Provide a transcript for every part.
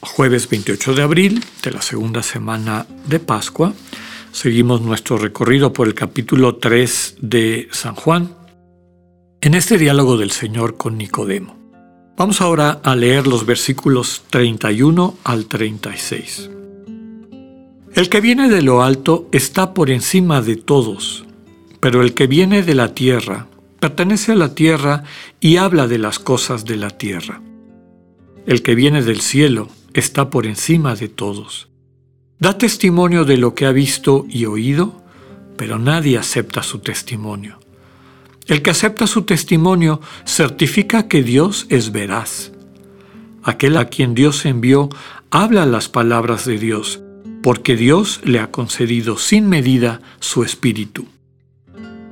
jueves 28 de abril de la segunda semana de Pascua, seguimos nuestro recorrido por el capítulo 3 de San Juan, en este diálogo del Señor con Nicodemo. Vamos ahora a leer los versículos 31 al 36. El que viene de lo alto está por encima de todos, pero el que viene de la tierra pertenece a la tierra y habla de las cosas de la tierra. El que viene del cielo está por encima de todos. Da testimonio de lo que ha visto y oído, pero nadie acepta su testimonio. El que acepta su testimonio certifica que Dios es veraz. Aquel a quien Dios envió habla las palabras de Dios, porque Dios le ha concedido sin medida su espíritu.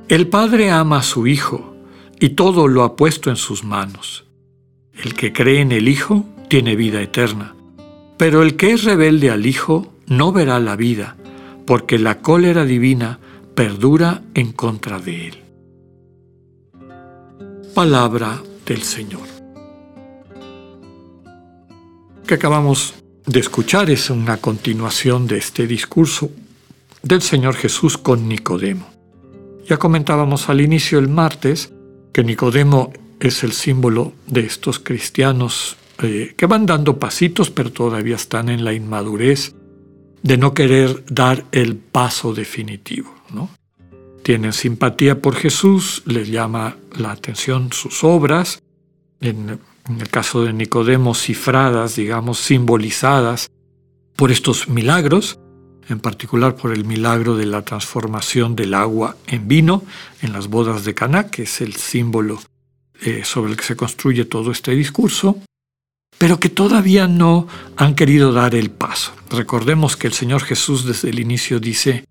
El Padre ama a su Hijo y todo lo ha puesto en sus manos. El que cree en el Hijo tiene vida eterna, pero el que es rebelde al Hijo no verá la vida, porque la cólera divina perdura en contra de él. Palabra del Señor. que acabamos de escuchar es una continuación de este discurso del Señor Jesús con Nicodemo. Ya comentábamos al inicio el martes que Nicodemo es el símbolo de estos cristianos eh, que van dando pasitos pero todavía están en la inmadurez de no querer dar el paso definitivo. ¿no? Tienen simpatía por Jesús, les llama la atención sus obras, en, el caso de Nicodemo cifradas, digamos, simbolizadas por estos milagros, en particular por el milagro de la transformación del agua en vino en las bodas de Caná, que es el símbolo eh, sobre el que se construye todo este discurso, pero que todavía no han querido dar el paso. Recordemos que el Señor Jesús desde el inicio dice,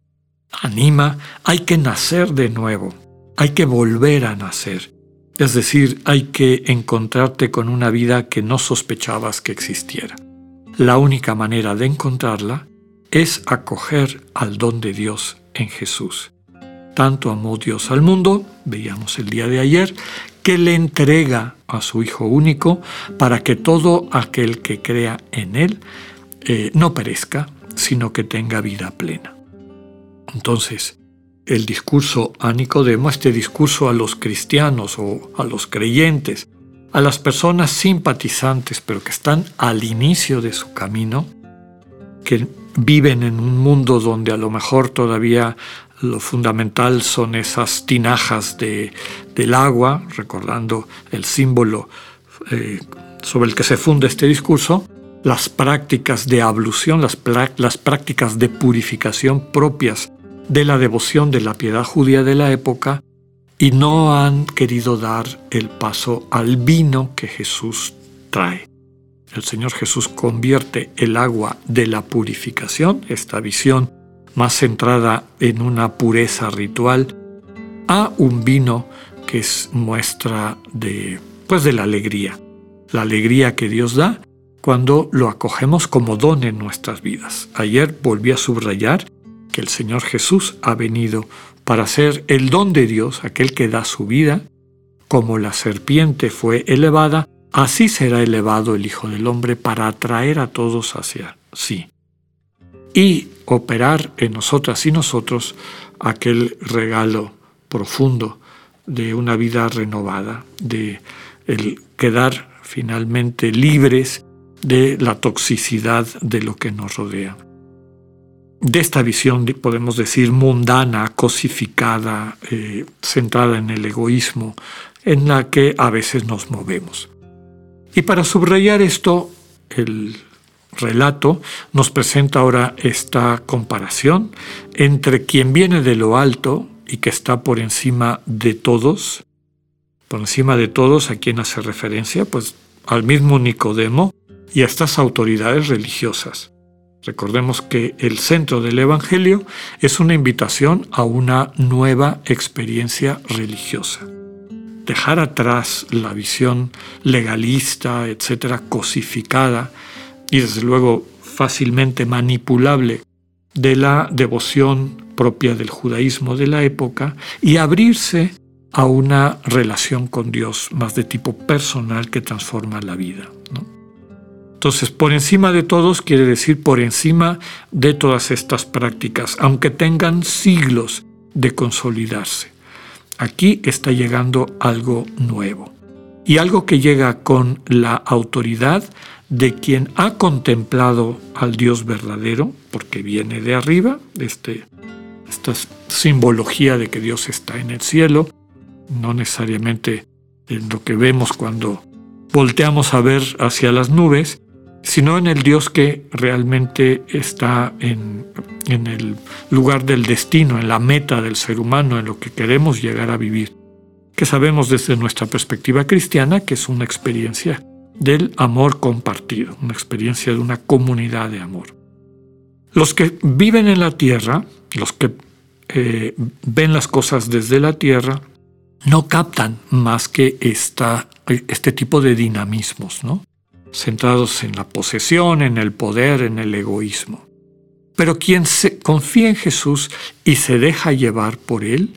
anima, hay que nacer de nuevo, hay que volver a nacer. Es decir, hay que encontrarte con una vida que no sospechabas que existiera. La única manera de encontrarla es acoger al don de Dios en Jesús. Tanto amó Dios al mundo, veíamos el día de ayer, que le entrega a su Hijo único para que todo aquel que crea en Él eh, no perezca, sino que tenga vida plena. Entonces, el discurso a Nicodemo, este discurso a los cristianos o a los creyentes, a las personas simpatizantes, pero que están al inicio de su camino, que viven en un mundo donde a lo mejor todavía lo fundamental son esas tinajas de, del agua, recordando el símbolo eh, sobre el que se funda este discurso, las prácticas de ablución, las, las prácticas de purificación propias de la devoción de la piedad judía de la época, y no han querido dar el paso al vino que Jesús trae. El Señor Jesús convierte el agua de la purificación, esta visión más centrada en una pureza ritual, a un vino que es muestra de, pues de la alegría, la alegría que Dios da cuando lo acogemos como don en nuestras vidas. Ayer volví a subrayar que el Señor Jesús ha venido para ser el don de Dios, aquel que da su vida, como la serpiente fue elevada, Así será elevado el Hijo del Hombre para atraer a todos hacia sí y operar en nosotras y nosotros aquel regalo profundo de una vida renovada, de el quedar finalmente libres de la toxicidad de lo que nos rodea. De esta visión, podemos decir, mundana, cosificada, eh, centrada en el egoísmo, en la que a veces nos movemos. Y para subrayar esto, el relato nos presenta ahora esta comparación entre quien viene de lo alto y que está por encima de todos, por encima de todos a quien hace referencia, pues al mismo Nicodemo y a estas autoridades religiosas. Recordemos que el centro del Evangelio es una invitación a una nueva experiencia religiosa. Dejar atrás la visión legalista, etcétera, cosificada y desde luego fácilmente manipulable de la devoción propia del judaísmo de la época y abrirse a una relación con Dios más de tipo personal que transforma la vida. Entonces, por encima de todos quiere decir por encima de todas estas prácticas, aunque tengan siglos de consolidarse. Aquí está llegando algo nuevo y algo que llega con la autoridad de quien ha contemplado al Dios verdadero, porque viene de arriba, este, esta simbología de que Dios está en el cielo, no necesariamente en lo que vemos cuando volteamos a ver hacia las nubes, sino en el Dios que realmente está en, el lugar del destino, en la meta del ser humano, en lo que queremos llegar a vivir, que sabemos desde nuestra perspectiva cristiana que es una experiencia del amor compartido, una experiencia de una comunidad de amor. Los que viven en la tierra, los que eh, ven las cosas desde la tierra, no captan más que esta, este tipo de dinamismos, ¿no? centrados en la posesión, en el poder, en el egoísmo. Pero quien se confía en Jesús y se deja llevar por Él,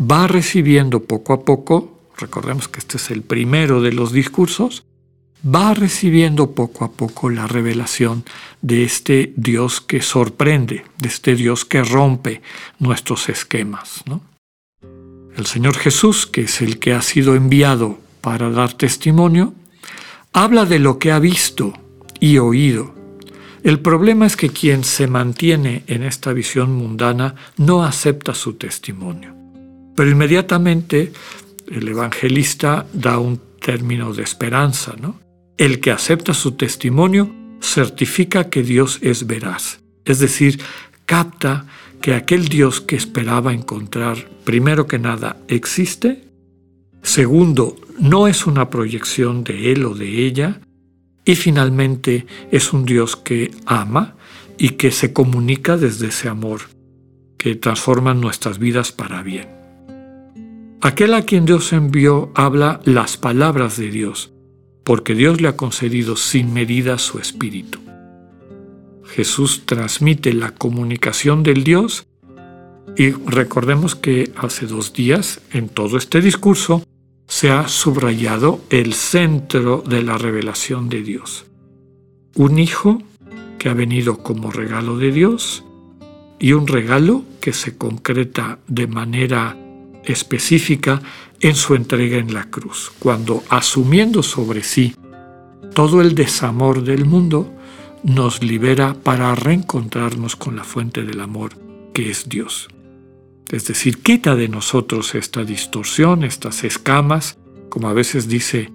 va recibiendo poco a poco, recordemos que este es el primero de los discursos, va recibiendo poco a poco la revelación de este Dios que sorprende, de este Dios que rompe nuestros esquemas. El Señor Jesús, que es el que ha sido enviado para dar testimonio, habla de lo que ha visto y oído. El problema es que quien se mantiene en esta visión mundana no acepta su testimonio. Pero inmediatamente el evangelista da un término de esperanza, ¿no? El que acepta su testimonio certifica que Dios es veraz, es decir, capta que aquel Dios que esperaba encontrar, primero que nada, existe, segundo, no es una proyección de él o de ella, y finalmente es un Dios que ama y que se comunica desde ese amor, que transforma nuestras vidas para bien. Aquel a quien Dios envió habla las palabras de Dios, porque Dios le ha concedido sin medida su espíritu. Jesús transmite la comunicación del Dios y recordemos que hace dos días, en todo este discurso, se ha subrayado el centro de la revelación de Dios. Un hijo que ha venido como regalo de Dios y un regalo que se concreta de manera específica en su entrega en la cruz, cuando asumiendo sobre sí todo el desamor del mundo, nos libera para reencontrarnos con la fuente del amor que es Dios. Es decir, quita de nosotros esta distorsión, estas escamas, como a veces dice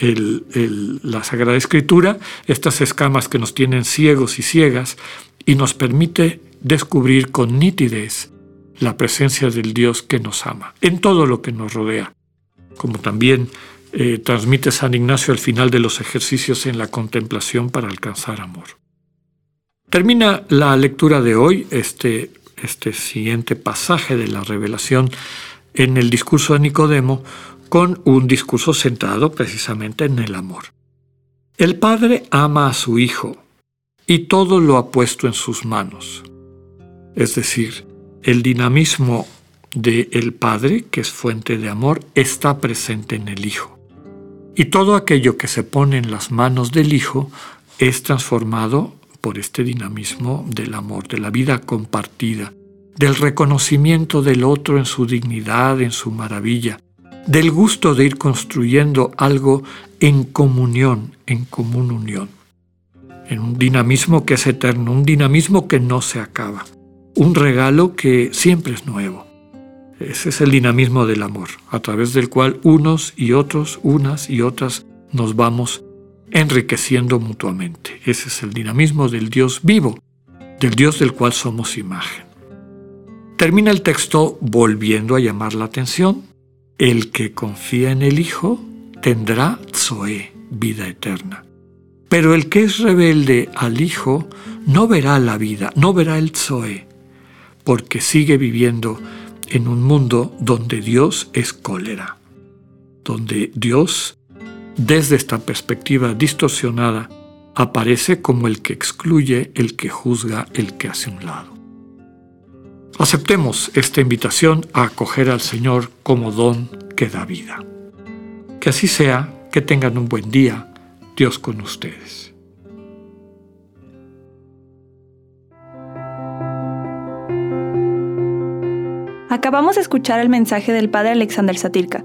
la Sagrada Escritura, estas escamas que nos tienen ciegos y ciegas, y nos permite descubrir con nitidez la presencia del Dios que nos ama en todo lo que nos rodea, como también eh, transmite San Ignacio al final de los ejercicios en la contemplación para alcanzar amor. Termina la lectura de hoy, este este siguiente pasaje de la revelación en el discurso de Nicodemo con un discurso centrado precisamente en el amor. El Padre ama a su Hijo y todo lo ha puesto en sus manos. Es decir, el dinamismo del el Padre, que es fuente de amor, está presente en el Hijo. Y todo aquello que se pone en las manos del Hijo es transformado por este dinamismo del amor, de la vida compartida, del reconocimiento del otro en su dignidad, en su maravilla, del gusto de ir construyendo algo en comunión, en común unión, en un dinamismo que es eterno, un dinamismo que no se acaba, un regalo que siempre es nuevo. Ese es el dinamismo del amor, a través del cual unos y otros, unas y otras, nos vamos enriqueciendo mutuamente. Ese es el dinamismo del Dios vivo, del Dios del cual somos imagen. Termina el texto volviendo a llamar la atención. El que confía en el Hijo tendrá Zoe, vida eterna. Pero el que es rebelde al Hijo no verá la vida, no verá el Zoe, porque sigue viviendo en un mundo donde Dios es cólera, donde Dios, desde esta perspectiva distorsionada, aparece como el que excluye, el que juzga, el que hace un lado. Aceptemos esta invitación a acoger al Señor como don que da vida. Que así sea, que tengan un buen día, Dios con ustedes. Acabamos de escuchar el mensaje del Padre Alexander Satirka.